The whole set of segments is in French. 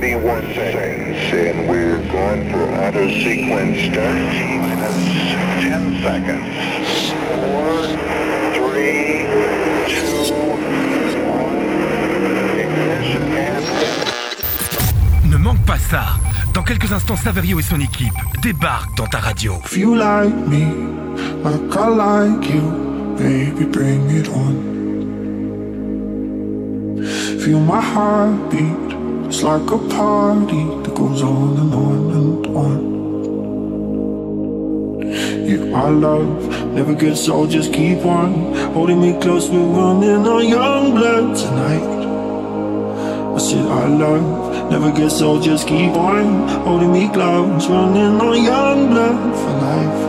31 seconds, and we're going for auto sequence start. Minus 10 seconds. 4, 3, 2, 1. Ignition and... Ne manque pas ça. Dans quelques instants, Saverio et son équipe débarquent dans ta radio. If you like me, like I like you, baby, bring it on. Feel my heartbeat, it's like a party that goes on and on and on. Yeah, our love never gets old, just keep on holding me close. We're running on young blood tonight. I said I love never gets old, just keep on holding me close. Running on young blood for life.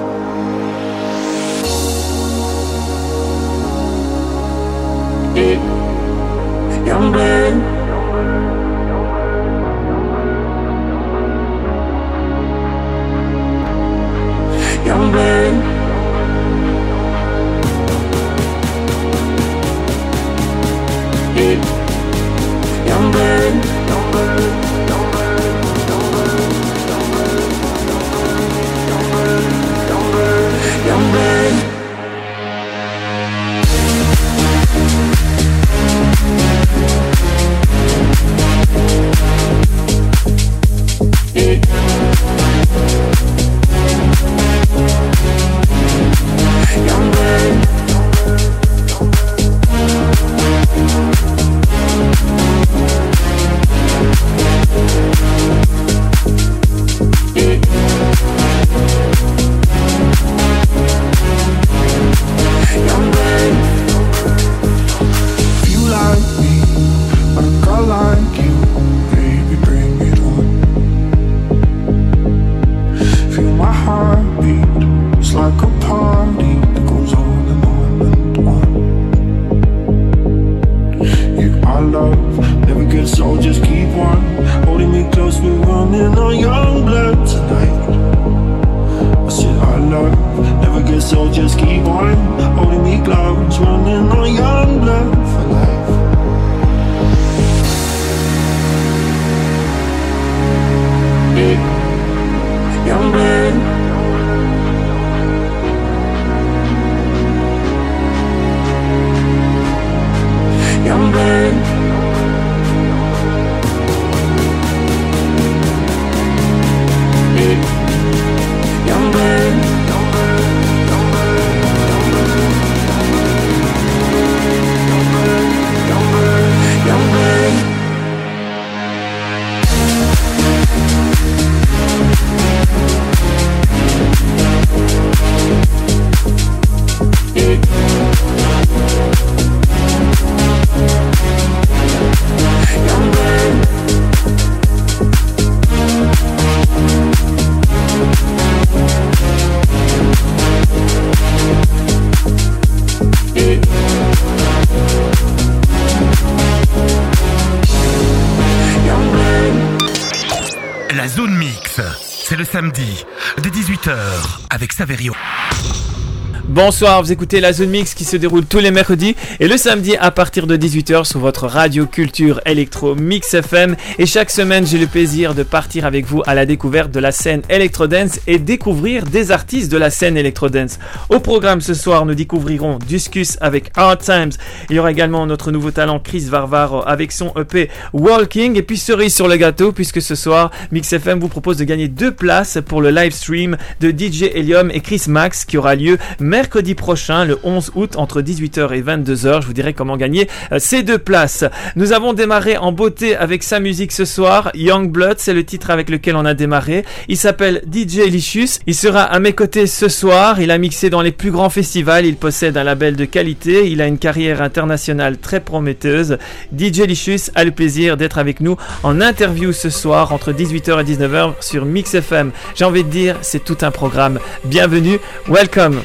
Bonsoir, vous écoutez la Zone Mix qui se déroule tous les mercredis et le samedi à partir de 18h sur votre radio culture électro Mix FM. Et chaque semaine, j'ai le plaisir de partir avec vous à la découverte de la scène Electrodance et découvrir des artistes de la scène Electrodance. Au programme ce soir, nous découvrirons Discus avec Hard Times. Il y aura également notre nouveau talent Chris Varvaro avec son EP Walking. Et puis cerise sur le gâteau, puisque ce soir, Mix FM vous propose de gagner deux places pour le live stream de DJ Helium et Chris Max qui aura lieu mercredi prochain, le 11 août, entre 18h et 22h. Je vous dirai comment gagner euh, ces deux places. Nous avons démarré en beauté avec sa musique ce soir. Young Blood, c'est le titre avec lequel on a démarré. Il s'appelle DJ Licious. Il sera à mes côtés ce soir. Il a mixé dans les plus grands festivals. Il possède un label de qualité. Il a une carrière internationale très prometteuse. DJ Licious a le plaisir d'être avec nous en interview ce soir entre 18h et 19h sur Mix FM. J'ai envie de dire, c'est tout un programme. Bienvenue, welcome.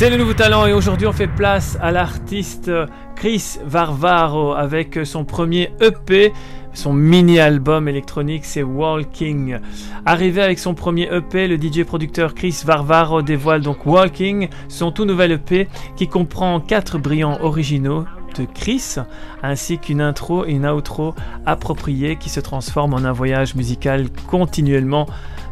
C'est le nouveau talent et aujourd'hui on fait place à l'artiste Chris Varvaro avec son premier EP, son mini-album électronique c'est Walking. Arrivé avec son premier EP, le DJ producteur Chris Varvaro dévoile donc Walking, son tout nouvel EP qui comprend quatre brillants originaux de Chris, ainsi qu'une intro et une outro appropriée qui se transforment en un voyage musical continuellement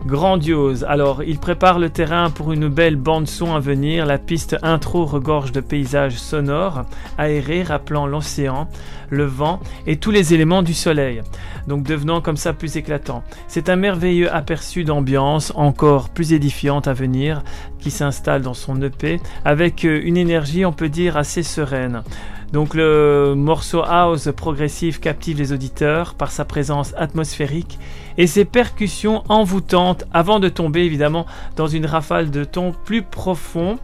grandiose. Alors, il prépare le terrain pour une belle bande-son à venir. La piste intro regorge de paysages sonores, aérés, rappelant l'océan, le vent et tous les éléments du soleil, donc devenant comme ça plus éclatant. C'est un merveilleux aperçu d'ambiance, encore plus édifiante à venir, qui s'installe dans son EP, avec une énergie, on peut dire, assez sereine. Donc le morceau house progressif captive les auditeurs par sa présence atmosphérique et ses percussions envoûtantes avant de tomber évidemment dans une rafale de tons plus profonds.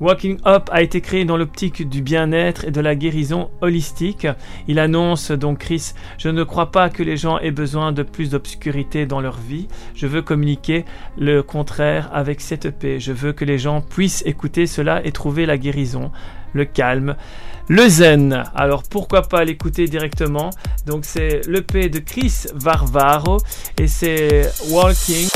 Walking Up a été créé dans l'optique du bien-être et de la guérison holistique. Il annonce donc Chris, je ne crois pas que les gens aient besoin de plus d'obscurité dans leur vie. Je veux communiquer le contraire avec cette EP. Je veux que les gens puissent écouter cela et trouver la guérison, le calme, le zen. Alors pourquoi pas l'écouter directement? Donc c'est l'EP de Chris Varvaro et c'est Walking.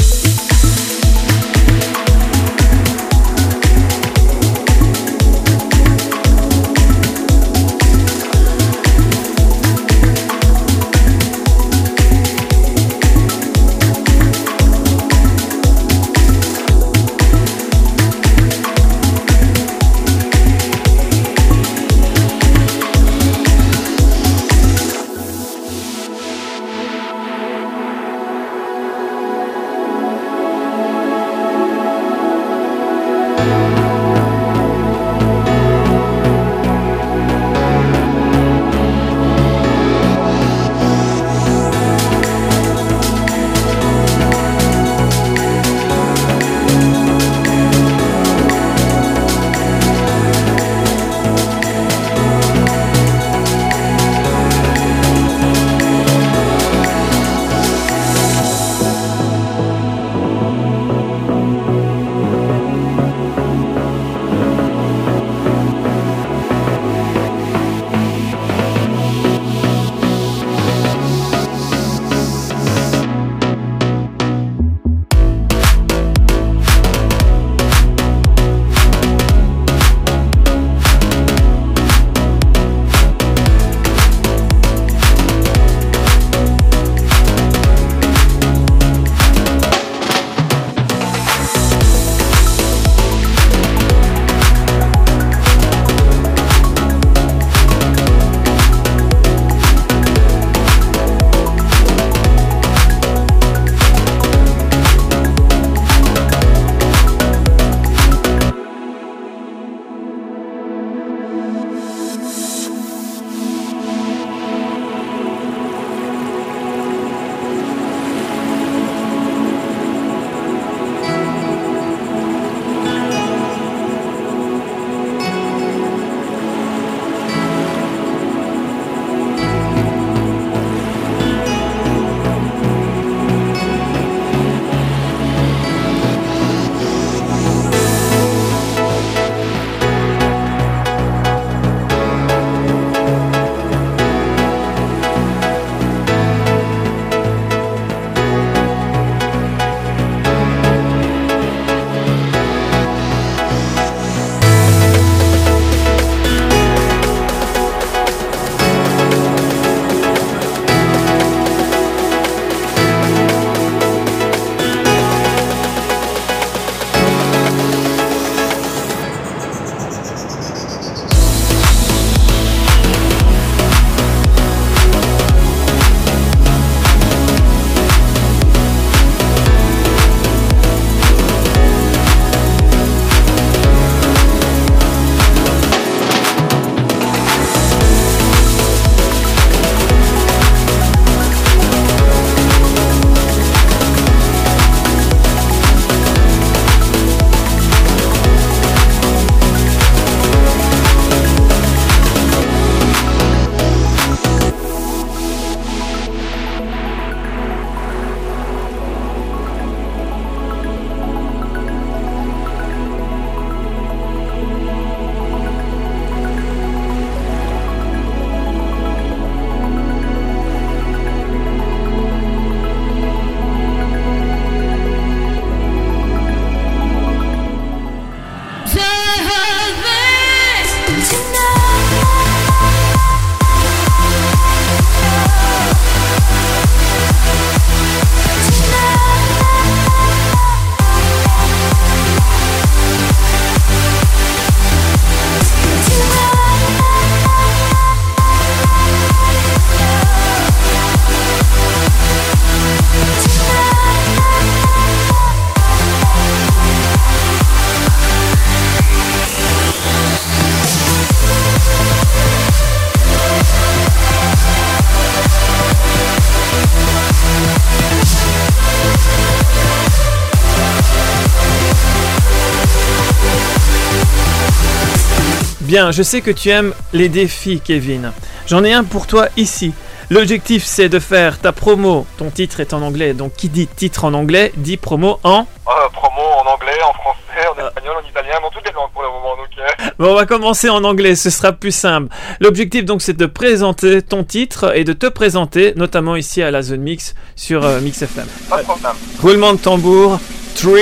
Bien, je sais que tu aimes les défis, Kevin. J'en ai un pour toi ici. L'objectif, c'est de faire ta promo. Ton titre est en anglais, donc qui dit titre en anglais dit promo en. Euh, promo en anglais, en français, en espagnol, en italien, dans toutes les langues pour le moment. Donc, euh, Bon, on va commencer en anglais, ce sera plus simple. L'objectif, donc, c'est de présenter ton titre et de te présenter, notamment ici à la zone mix sur euh, Mix FM. pas de problème. Roulement de tambour. 3,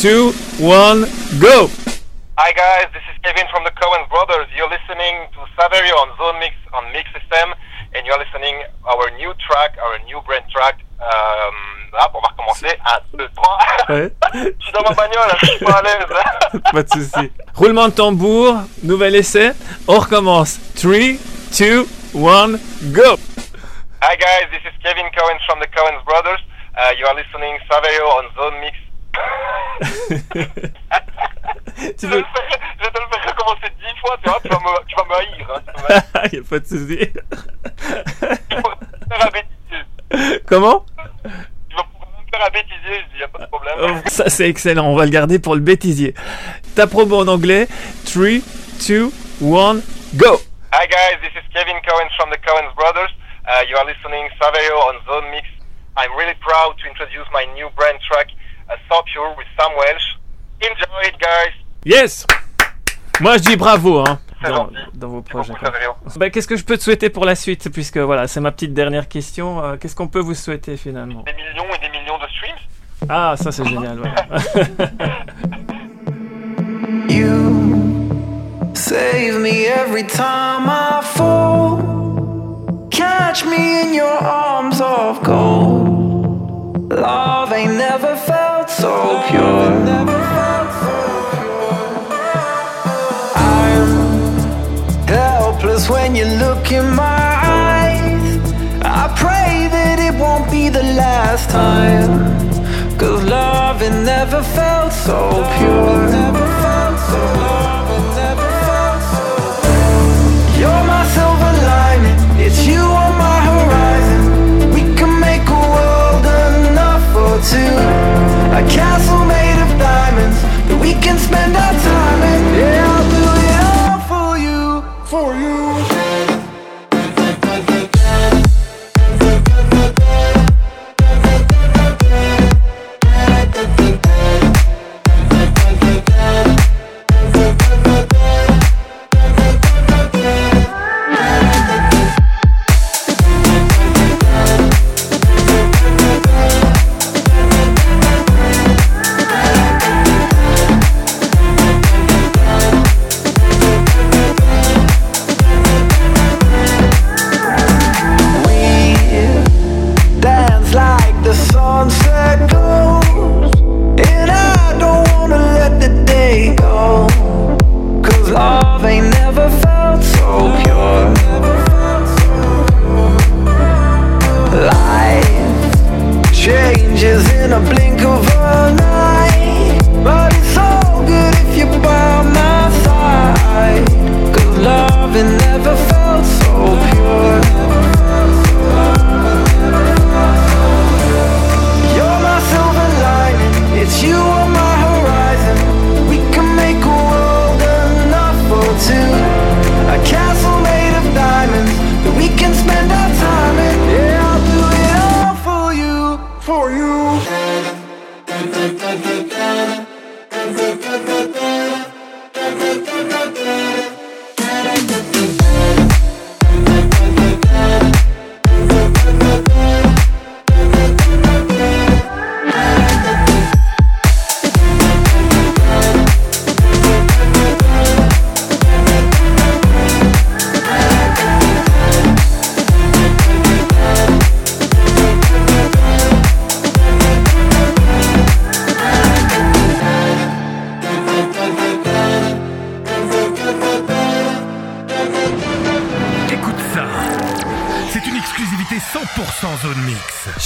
2, 1, go! Hi guys, this is Kevin from the Cohen Brothers. You're listening to Saverio on Zone Mix on Mix FM, and you're listening our new track, our new brand track. Euh, hop, on va recommencer. 1, 2, 3. Ouais. Je suis dans ma bagnole, je suis pas à l'aise. Pas de souci. Roulement de tambour, nouvel essai. On recommence. 3, 2, 1, go! Hi guys, this is Kevin Cohen from the Cohen Brothers. Uh, you are listening Saverio on Zone Mix. Tu je, vais veux... le faire- je vais te le faire recommencer dix fois, tu vois, tu vas me, tu vas me haïr. Hein, tu vas me- y a pas de souci. tu vas me faire. Comment? Tu vas me faire un bêtisier, je dis, y a pas de problème. Oh, Ça c'est excellent, on va le garder pour le bêtisier. Ta promo en anglais, 3, 2, 1, go! Hi guys, this is Kevin Cohen from the Cohen Brothers. Uh, you are listening Saverio on Zone Mix. I'm really proud to introduce my new brand track, uh, So Pure with Sam Welsh. Enjoy it guys. Yes! Moi je dis bravo hein, C'est dans, dans vos projets. Bah, Qu'est-ce que je peux te souhaiter pour la suite? Puisque voilà, c'est ma petite dernière question. Euh, Qu'est-ce qu'on peut vous souhaiter finalement? Des millions et des millions de streams. Ah, ça c'est génial. You save me every time I fall. Catch me in your arms of gold. Love ain't never felt so pure. I'm helpless when you look in my eyes. I pray that it won't be the last time. Cause love it never felt so pure. Sunset and I don't wanna let the day go. Cause love ain't never felt so pure. Life changes in a blink of an eye, but it's all good if you're by my side. Cause love it never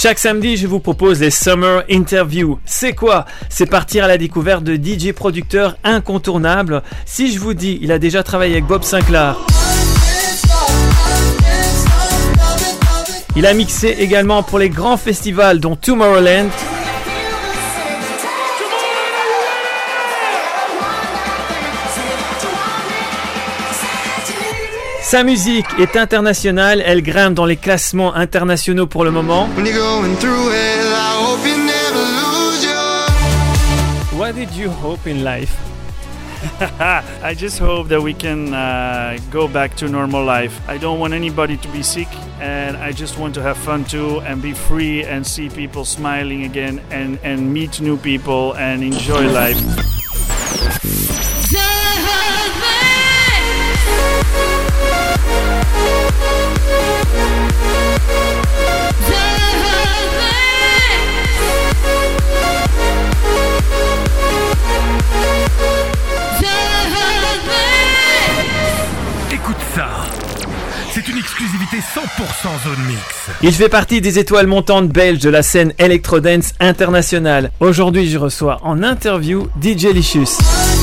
Chaque samedi, je vous propose les Summer Interviews. C'est quoi? C'est partir à la découverte de DJ producteurs incontournables. Si je vous dis, il a déjà travaillé avec Bob Sinclair. Il a mixé également pour les grands festivals dont Tomorrowland. Sa musique est internationale, elle grimpe dans les classements internationaux pour le moment. What did you hope in life? I just hope that we can uh, go back to normal life. I don't want anybody to be sick, and I just want to have fun too and be free and see people smiling again and, and meet new people and enjoy life. C'est une exclusivité 100% Zone Mix. Il fait partie des étoiles montantes belges de la scène electro-dance internationale. Aujourd'hui, je reçois en interview DJ Licious.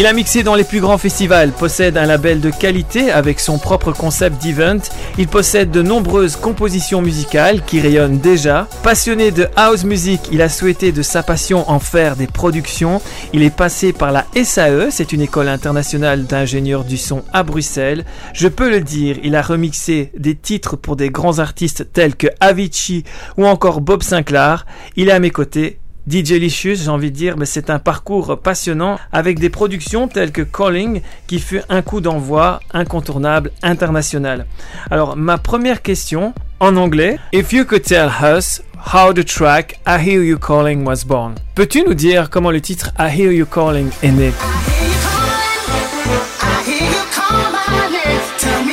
Il a mixé dans les plus grands festivals, possède un label de qualité avec son propre concept d'event. Il possède de nombreuses compositions musicales qui rayonnent déjà. Passionné de house music, il a souhaité de sa passion en faire des productions. Il est passé par la SAE, c'est une école internationale d'ingénieurs du son à Bruxelles. Je peux le dire, il a remixé des titres pour des grands artistes tels que Avicii ou encore Bob Sinclair. Il est à mes côtés. DJ Licious, j'ai envie de dire, mais c'est un parcours passionnant avec des productions telles que Calling qui fut un coup d'envoi incontournable international. Alors, ma première question en anglais, If you could tell us how the track I Hear You Calling was born. Peux-tu nous dire comment le titre I Hear You Calling est né?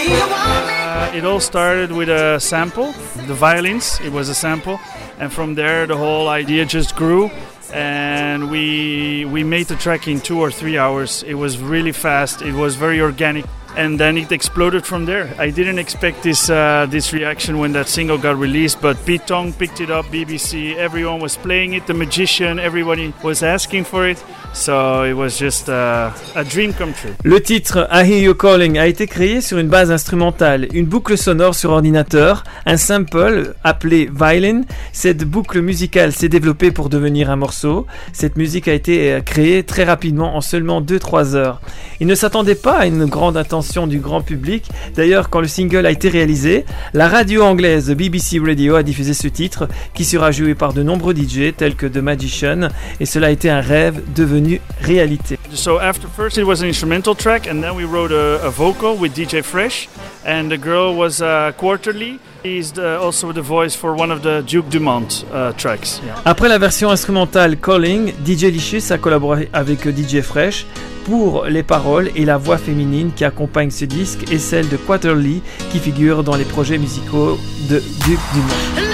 Uh, it all started with a sample, the violins. It was a sample, and from there the whole idea just grew. And we we made the track in two or three hours. It was really fast. It was very organic, and then it exploded from there. I didn't expect this uh, this reaction when that single got released, but Pete Tong picked it up. BBC, everyone was playing it. The Magician, everybody was asking for it. So it was just a dream come true. Le titre I Hear You Calling a été créé sur une base instrumentale, une boucle sonore sur ordinateur, un sample appelé violin. Cette boucle musicale s'est développée pour devenir un morceau. Cette musique a été euh, créée très rapidement en seulement 2-3 heures. Il ne s'attendait pas à une grande attention du grand public. D'ailleurs, quand le single a été réalisé, la radio anglaise BBC Radio a diffusé ce titre qui sera joué par de nombreux DJ tels que The Magician et cela a été un rêve devenu réalité. So after first it was an instrumental track, and then we wrote a, a vocal with DJ Fresh, and the girl was uh, Quarterly. He's the, also the voice for one of the Duke Dumont uh, tracks. Yeah. Après la version instrumentale Calling, DJ Licious a collaboré avec DJ Fresh pour les paroles et la voix féminine qui accompagne ce disque et celle de Quarterly qui figure dans les projets musicaux de Duke Dumont.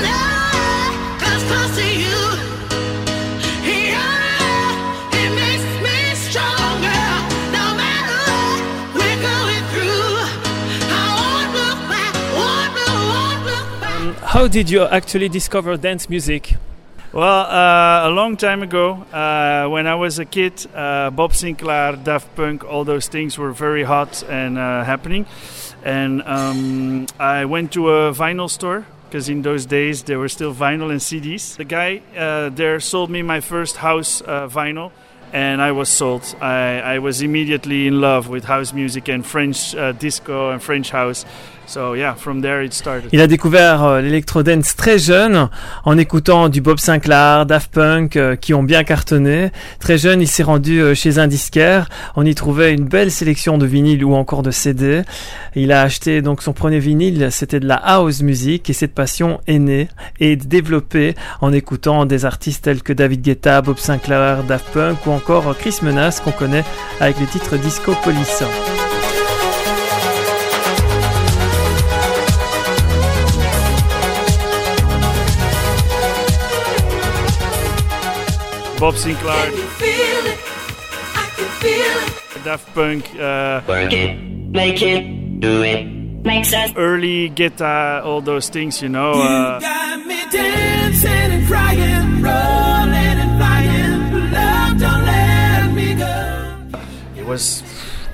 How did you actually discover dance music? Well, uh, a long time ago, uh, when I was a kid, uh, Bob Sinclair, Daft Punk, all those things were very hot and uh, happening. And um, I went to a vinyl store because in those days there were still vinyl and CDs. The guy uh, there sold me my first house uh, vinyl. And I was sold. I, I was immediately in love with house music and French disco and French house. So yeah, from there it started. Il a découvert euh, l'électro-dance très jeune en écoutant du Bob Sinclair, Daft Punk euh, qui ont bien cartonné. Très jeune, il s'est rendu euh, chez un disquaire. On y trouvait une belle sélection de vinyles ou encore de CD. Il a acheté donc son premier vinyle, c'était de la house music et cette passion est née et développée en écoutant des artistes tels que David Guetta, Bob Sinclair, Daft Punk ou encore Chris Menas qu'on connaît avec le titre Disco Police. Bob Sinclair, Daft Punk, uh, Make it, do it, makes us. early guitar, all those things, you know. Uh, got me dancing and crying, rolling and flying. Love, don't let me go. it was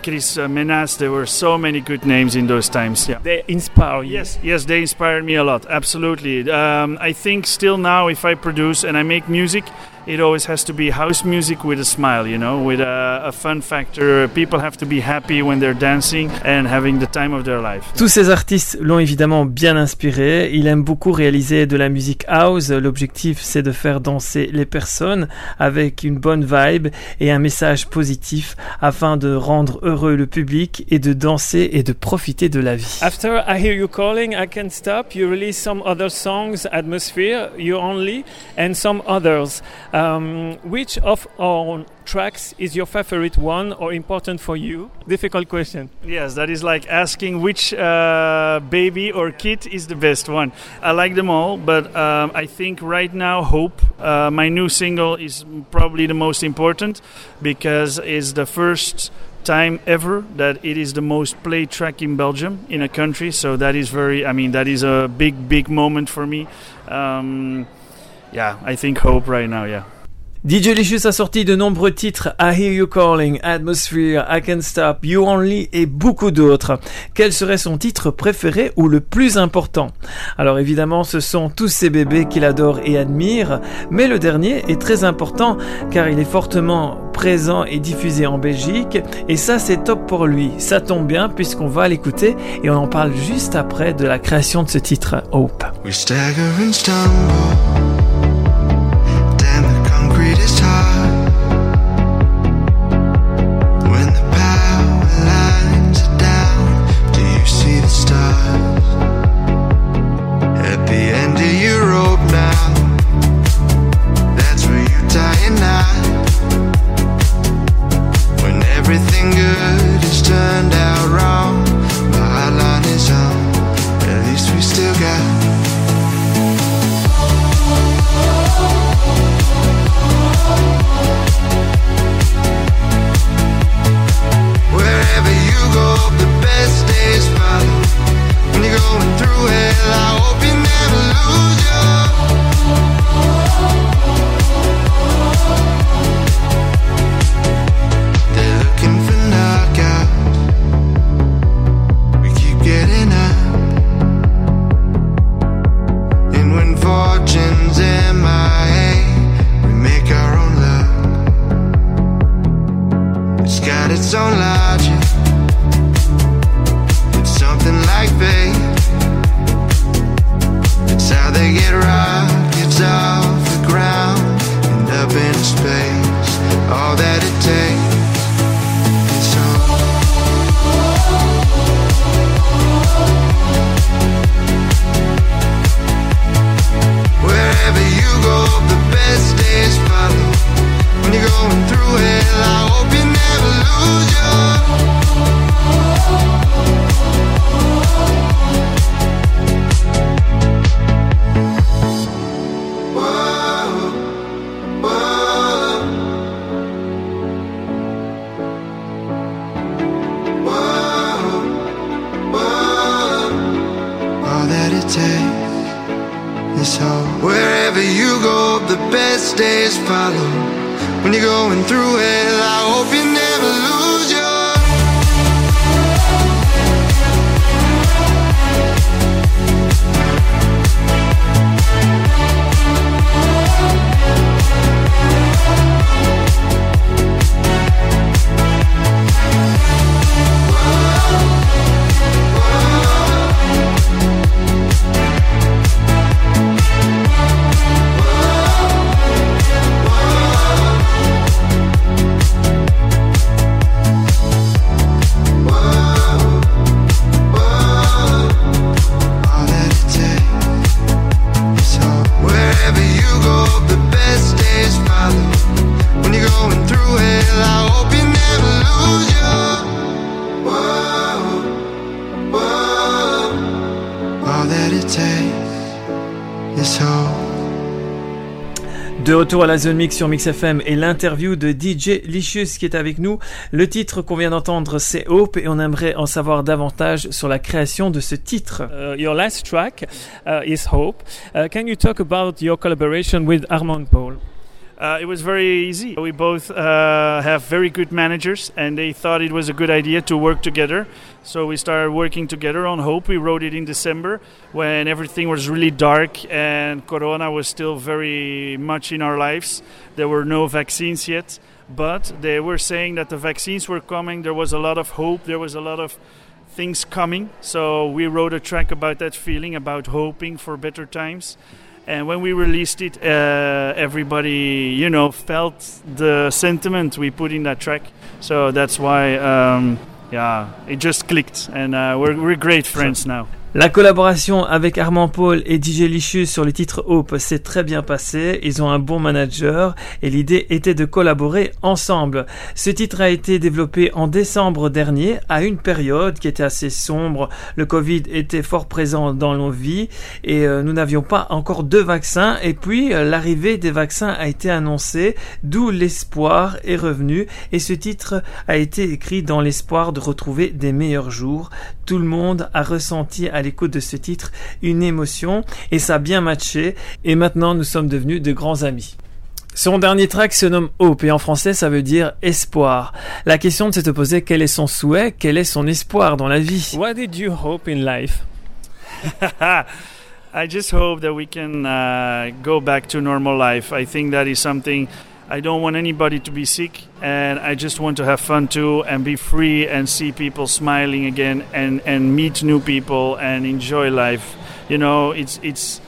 Chris uh, Menas. There were so many good names in those times. Yeah. They inspire you. Yes, yes, they inspired me a lot. Absolutely. Um, I think still now, if I produce and I make music, it always has to be house music with a smile, you know, with a, a fun factor. People have to be happy when they're dancing and having the time of their life. Tous ces artistes l'ont évidemment bien inspiré. Il aime beaucoup réaliser de la musique house. L'objectif, c'est de faire danser les personnes avec une bonne vibe et un message positif afin de rendre heureux le public et de danser et de profiter de la vie. After I hear you calling, I can stop. You release some other songs, Atmosphere, You Only, and some others. Um, which of our tracks is your favorite one or important for you? Difficult question. Yes, that is like asking which uh, baby or kid is the best one. I like them all, but um, I think right now, Hope, uh, my new single, is probably the most important because it's the first time ever that it is the most played track in Belgium in a country. So that is very, I mean, that is a big, big moment for me. Um, yeah, I think Hope right now, yeah. DJ Licious a sorti de nombreux titres I Hear You Calling, Atmosphere, I Can Stop, You Only et beaucoup d'autres. Quel serait son titre préféré ou le plus important? Alors évidemment ce sont tous ces bébés qu'il adore et admire, mais le dernier est très important car il est fortement présent et diffusé en Belgique et ça c'est top pour lui. Ça tombe bien puisqu'on va l'écouter et on en parle juste après de la création de ce titre Hope. We is hope. De retour à la zone mix sur Mix FM et l'interview de DJ Licious qui est avec nous. Le titre qu'on vient d'entendre c'est Hope et on aimerait en savoir davantage sur la création de ce titre. Uh, your last track uh, is Hope. Uh, can you talk about your collaboration with Armand Paul? Uh, it was very easy. We both uh, have very good managers, and they thought it was a good idea to work together. So we started working together on Hope. We wrote it in December when everything was really dark and Corona was still very much in our lives. There were no vaccines yet, but they were saying that the vaccines were coming. There was a lot of hope. There was a lot of things coming. So we wrote a track about that feeling, about hoping for better times. And when we released it, uh, everybody, you know, felt the sentiment we put in that track. So that's why, um, yeah, it just clicked, and uh, we're we're great friends now. La collaboration avec Armand Paul et DJ sur le titre Hope s'est très bien passée. Ils ont un bon manager et l'idée était de collaborer ensemble. Ce titre a été développé en décembre dernier à une période qui était assez sombre. Le Covid était fort présent dans nos vies et euh, nous n'avions pas encore de vaccins. Et puis euh, l'arrivée des vaccins a été annoncée, d'où l'espoir est revenu. Et ce titre a été écrit dans l'espoir de retrouver des meilleurs jours. Tout le monde a ressenti l'écoute de ce titre une émotion et ça a bien matché et maintenant nous sommes devenus de grands amis. Son dernier track se nomme Hope et en français ça veut dire espoir. La question de se poser quel est son souhait, quel est son espoir dans la vie? What did you hope in life? I just hope that we can uh, go back to normal life. I think that is something I don't want anybody to be sick, and I just want to have fun too and be free and see people smiling again and, and meet new people and enjoy life. You know, it's it's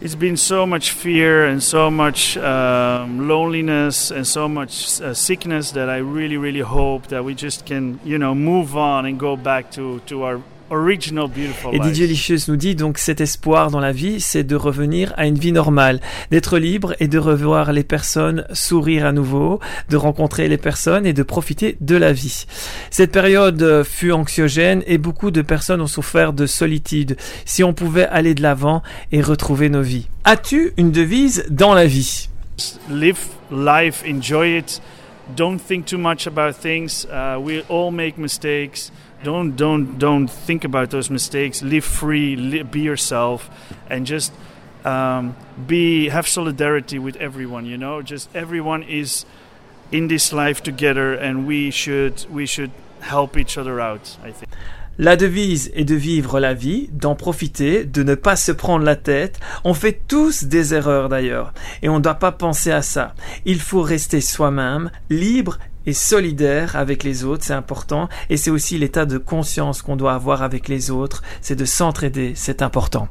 it's been so much fear and so much um, loneliness and so much uh, sickness that I really really hope that we just can you know move on and go back to to our original beautiful Et. DJ Licious nous dit donc cet espoir dans la vie, c'est de revenir à une vie normale, d'être libre et de revoir les personnes sourire à nouveau, de rencontrer les personnes et de profiter de la vie. Cette période euh, fut anxiogène et beaucoup de personnes ont souffert de solitude. Si on pouvait aller de l'avant et retrouver nos vies. As-tu une devise dans la vie? Live life, enjoy it. Don't think too much about things. Uh, we all make mistakes. Don't don't don't think about those mistakes. Live free. Be yourself, and just um, be have solidarity with everyone. You know, just everyone is in this life together, and we should we should help each other out. I think. La devise est de vivre la vie, d'en profiter, de ne pas se prendre la tête. On fait tous des erreurs d'ailleurs, et on ne doit pas penser à ça. Il faut rester soi-même, libre et solidaire avec les autres, c'est important, et c'est aussi l'état de conscience qu'on doit avoir avec les autres, c'est de s'entraider, c'est important.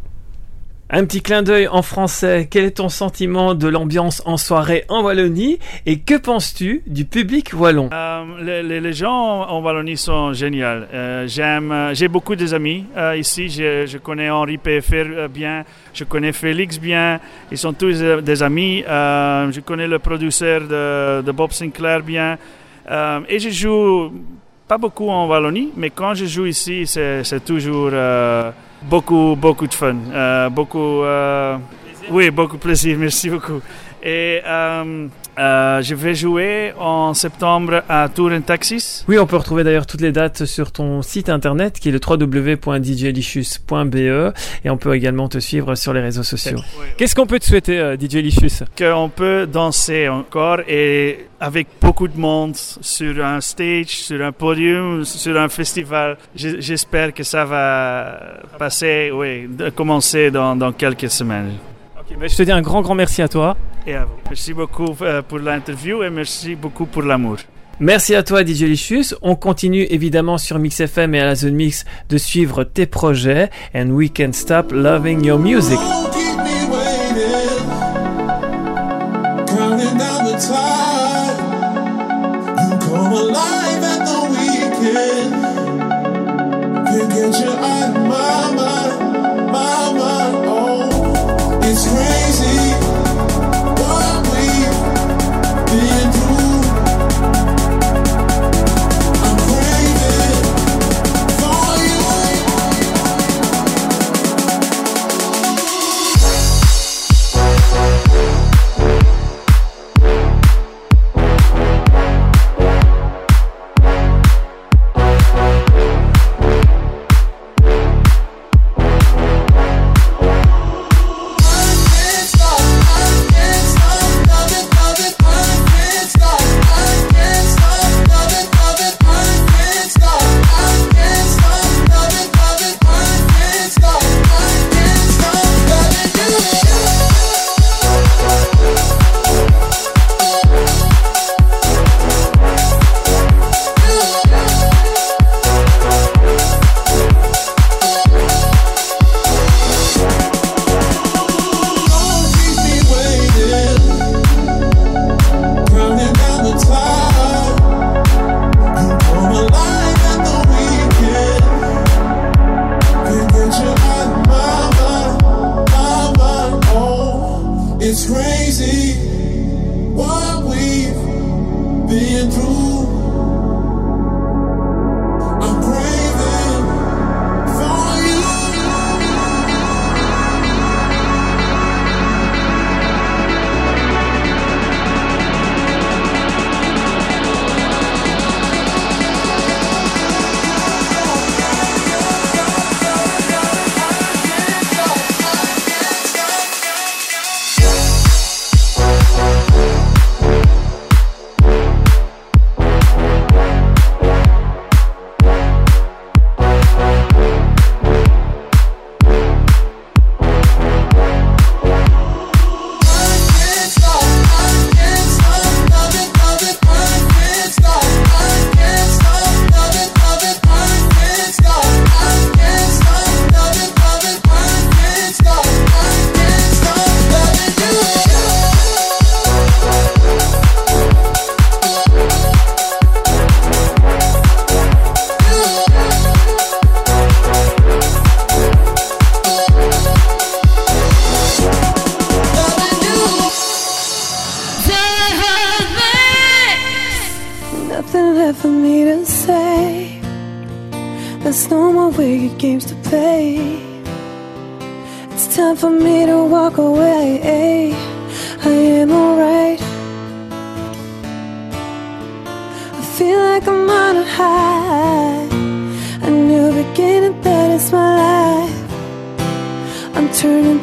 Un petit clin d'œil en français, quel est ton sentiment de l'ambiance en soirée en Wallonie et que penses-tu du public wallon? Euh, les, gens en Wallonie sont géniaux. Euh, euh, j'ai beaucoup d'amis euh, ici. Je, connais Henri PFR bien, je connais Félix bien. Ils sont tous des amis. Je connais le producteur de Bob Sinclair bien. Euh, et je joue pas beaucoup en Wallonie, mais quand je joue ici, c'est, toujours euh, beaucoup, beaucoup de fun. Euh, beaucoup, euh, oui, beaucoup de plaisir. Merci beaucoup. Et euh, euh, je vais jouer en septembre à Tour and Taxis. Oui, on peut retrouver d'ailleurs toutes les dates sur ton site internet qui est le www.djlicious.be et on peut également te suivre sur les réseaux sociaux. Qu'est-ce qu'on peut te souhaiter, euh, DJ Licious? Qu'on peut danser encore et avec beaucoup de monde sur un stage, sur un podium, sur un festival. J'espère que ça va passer, oui, commencer dans, dans quelques semaines. Ben, je te dis un grand, grand merci à toi. Et à vous. Merci beaucoup euh, pour l'interview et merci beaucoup pour l'amour. Merci à toi DJ Licious. On continue évidemment sur Mix FM et à la Zone Mix de suivre tes projets and we can stop loving your music.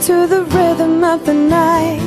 to the rhythm of the night.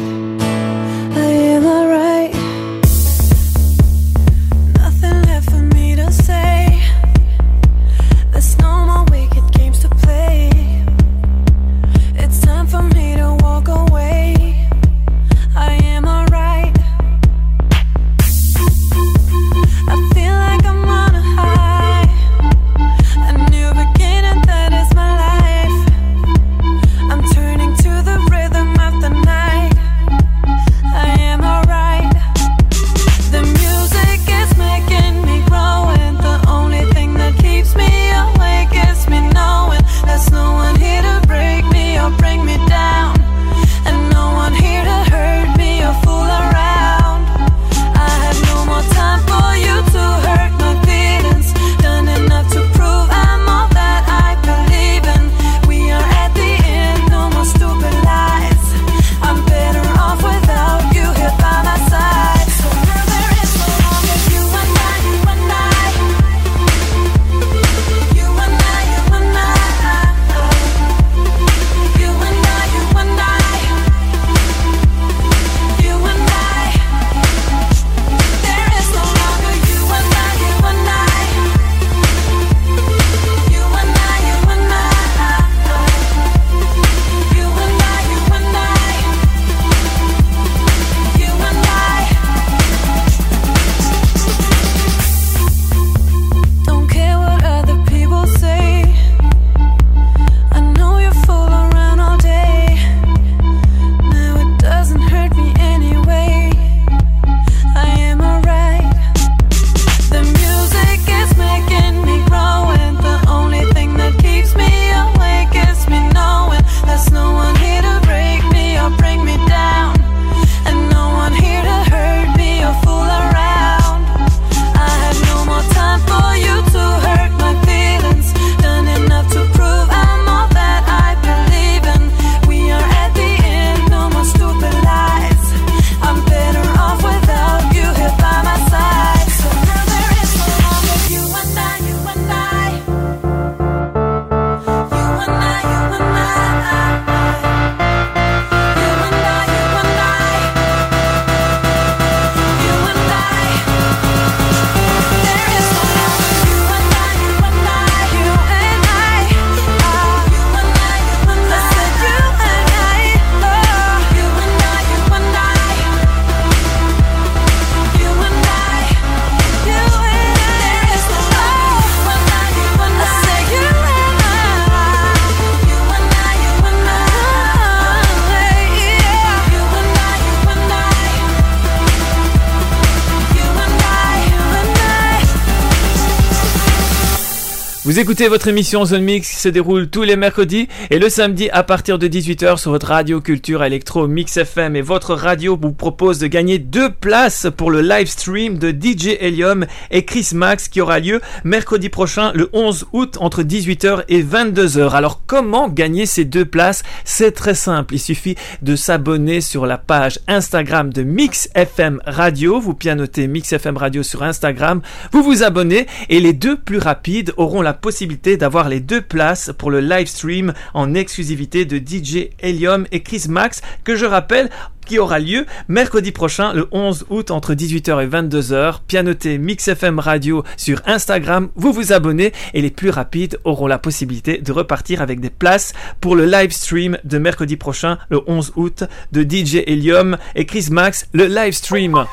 Vous écoutez votre émission Zone Mix qui se déroule tous les mercredis et le samedi à partir de 18h sur votre radio culture électronique. Mix FM et votre radio vous propose de gagner deux places pour le live stream de DJ Helium et Chris Max qui aura lieu mercredi prochain le 11 août entre 18h et 22h. Alors comment gagner ces deux places? C'est très simple, il suffit de s'abonner sur la page Instagram de Mix FM Radio. Vous pianotez Mix FM Radio sur Instagram, vous vous abonnez et les deux plus rapides auront la possibilité d'avoir les deux places pour le live stream en exclusivité de DJ Helium et Chris Max que je rappelle qui aura lieu mercredi prochain, le 11 août, entre 18h et 22h. Pianoté Mix FM Radio sur Instagram. Vous vous abonnez et les plus rapides auront la possibilité de repartir avec des places pour le live stream de mercredi prochain, le 11 août, de DJ Helium et Chris Max, le live stream.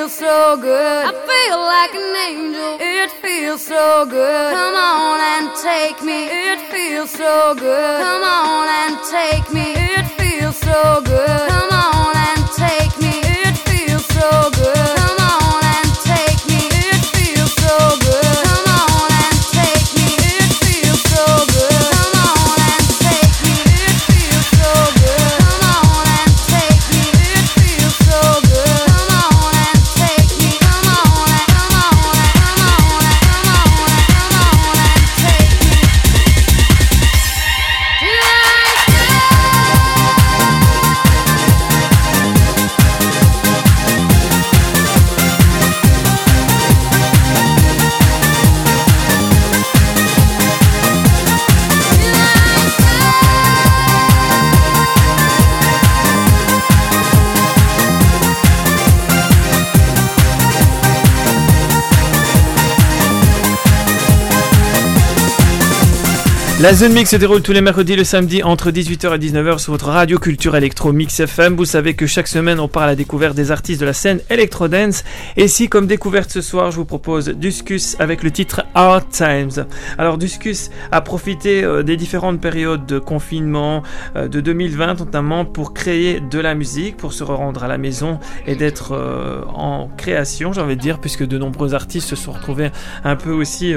Feels so good. I feel like an angel. It feels so good. Come on and take me. It feels so good. Come on and take me. It feels so good. Come on and take me. La Zone Mix se déroule tous les mercredis le samedi entre 18h et 19h sur votre radio culture électro Mix FM. Vous savez que chaque semaine on part à la découverte des artistes de la scène Electro Dance. Et si comme découverte ce soir je vous propose Duscus avec le titre Hard Times. Alors Duscus a profité euh, des différentes périodes de confinement euh, de 2020 notamment pour créer de la musique, pour se rendre à la maison et d'être euh, en création j'ai envie de dire puisque de nombreux artistes se sont retrouvés un peu aussi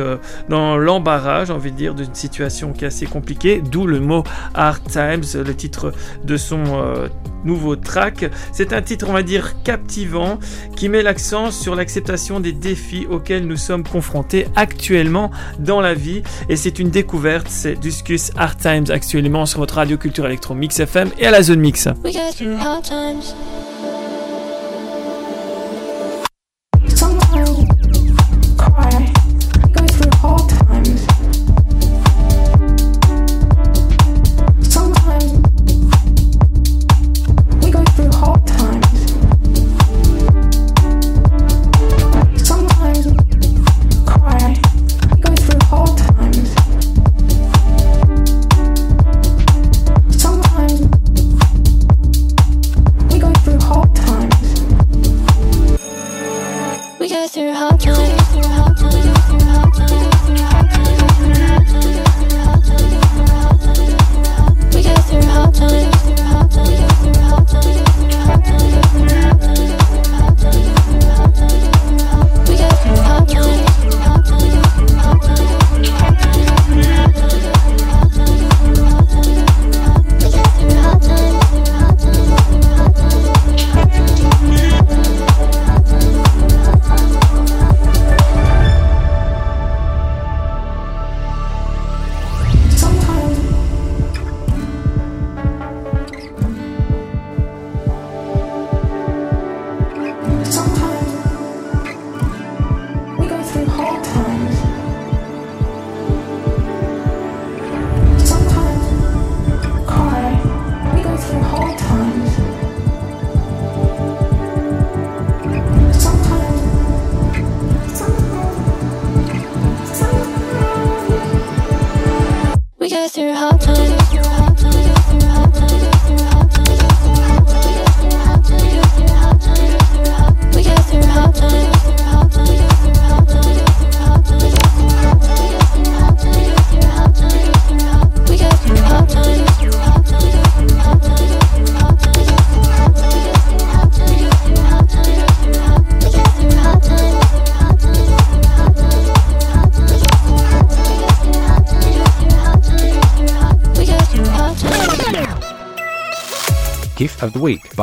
dans l'embarras j'ai envie de dire d'une situation est assez compliquée, d'où le mot Hard Times, le titre de son euh, nouveau track. C'est un titre, on va dire, captivant, qui met l'accent sur l'acceptation des défis auxquels nous sommes confrontés actuellement dans la vie. Et c'est une découverte, c'est Discus Hard Times actuellement sur votre radio culture électro Mix FM et à la zone mix. We go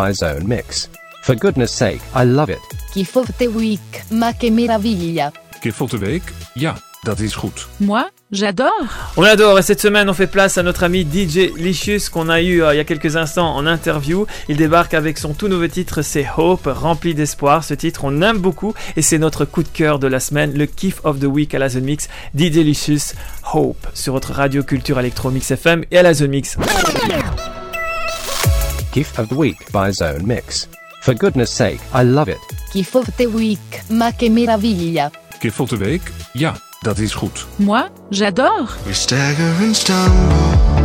by Zone Mix. For goodness sake, I love it. Of the Week, ma che meraviglia. Of the Week? Ja, dat is goed. Moi, j'adore. On adore et cette semaine on fait place à notre ami DJ Licious qu'on a eu euh, il y a quelques instants en interview. Il débarque avec son tout nouveau titre, c'est Hope, rempli d'espoir. Ce titre on aime beaucoup et c'est notre coup de cœur de la semaine, le kiff of the week à la Zone Mix, DJ Licious, Hope, sur votre radio culture électro Mix FM et à la Zone Mix. Gift of the Week by Zone Mix. For goodness sake, I love it. Gift of the Week, ma che meraviglia. Gift of the Week? Ja, dat is goed. Moi, j'adore. We stagger and stumble.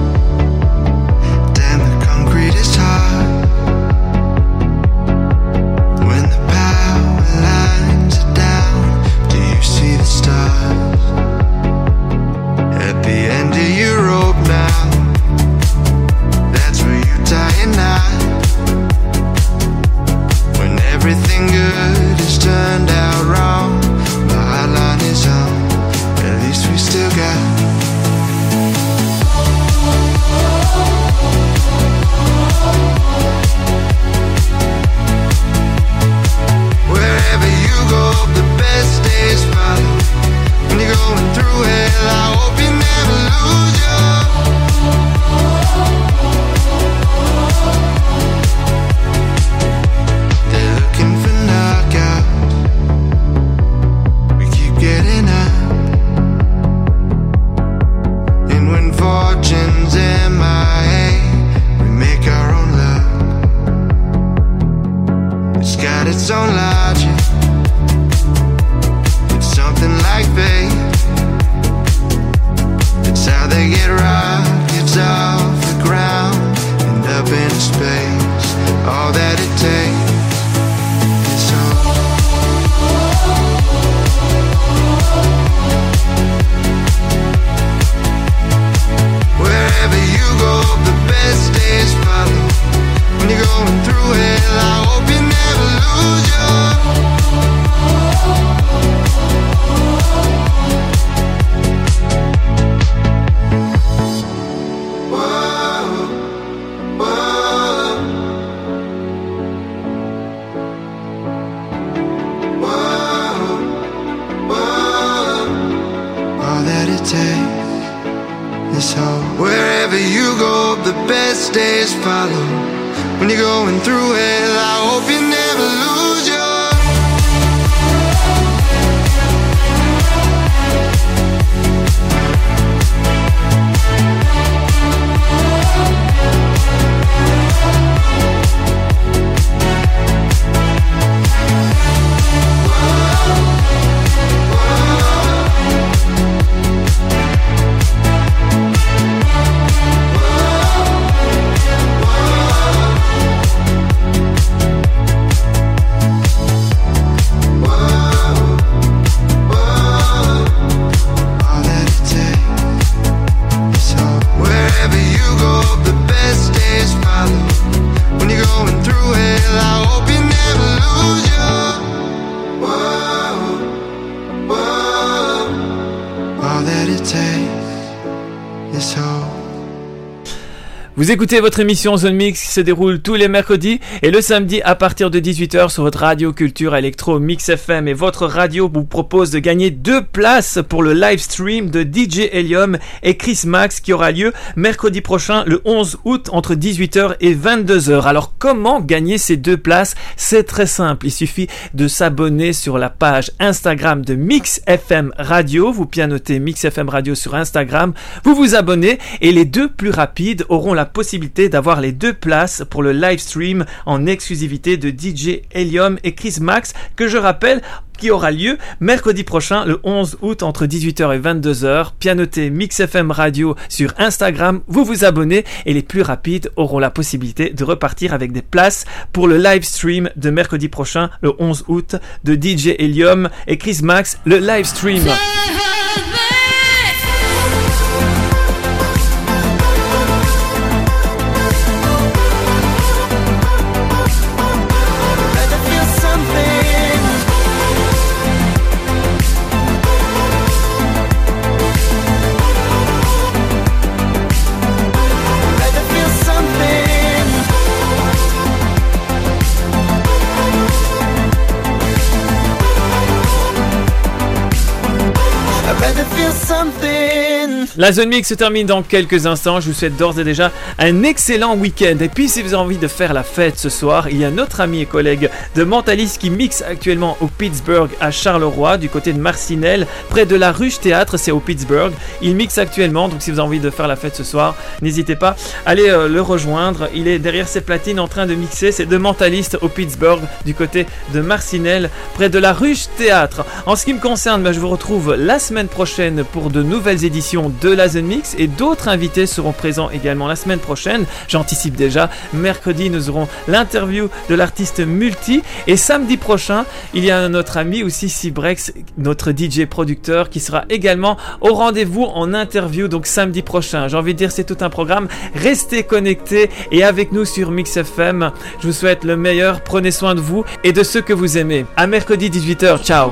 Vous écoutez votre émission Zone Mix qui se déroule tous les mercredis et le samedi à partir de 18h sur votre radio culture électro Mix FM et votre radio vous propose de gagner deux places pour le live stream de DJ Helium et Chris Max qui aura lieu mercredi prochain le 11 août entre 18h et 22h. Alors comment gagner ces deux places? C'est très simple, il suffit de s'abonner sur la page Instagram de Mix FM Radio, vous pianotez Mix FM Radio sur Instagram, vous vous abonnez et les deux plus rapides auront la possibilité d'avoir les deux places pour le live stream en exclusivité de DJ Helium et Chris Max que je rappelle qui aura lieu mercredi prochain le 11 août entre 18h et 22h. Pianoté Mix FM Radio sur Instagram, vous vous abonnez et les plus rapides auront la possibilité de repartir avec des places pour le live stream de mercredi prochain le 11 août de DJ Helium et Chris Max, le live stream. La zone mix se termine dans quelques instants. Je vous souhaite d'ores et déjà un excellent week-end. Et puis, si vous avez envie de faire la fête ce soir, il y a notre ami et collègue de Mentalist qui mixe actuellement au Pittsburgh à Charleroi, du côté de Marcinelle, près de la Ruche Théâtre. C'est au Pittsburgh. Il mixe actuellement. Donc, si vous avez envie de faire la fête ce soir, n'hésitez pas. Allez euh, le rejoindre. Il est derrière ses platines en train de mixer. C'est de Mentalist au Pittsburgh, du côté de Marcinelle, près de la Ruche Théâtre. En ce qui me concerne, ben, je vous retrouve la semaine prochaine pour de nouvelles éditions de de la Zone Mix et d'autres invités seront présents également la semaine prochaine. J'anticipe déjà. Mercredi, nous aurons l'interview de l'artiste Multi et samedi prochain, il y a notre ami aussi Cibrex, notre DJ producteur qui sera également au rendez-vous en interview donc samedi prochain. J'ai envie de dire c'est tout un programme. Restez connectés et avec nous sur Mix FM. Je vous souhaite le meilleur. Prenez soin de vous et de ceux que vous aimez. À mercredi 18h. Ciao.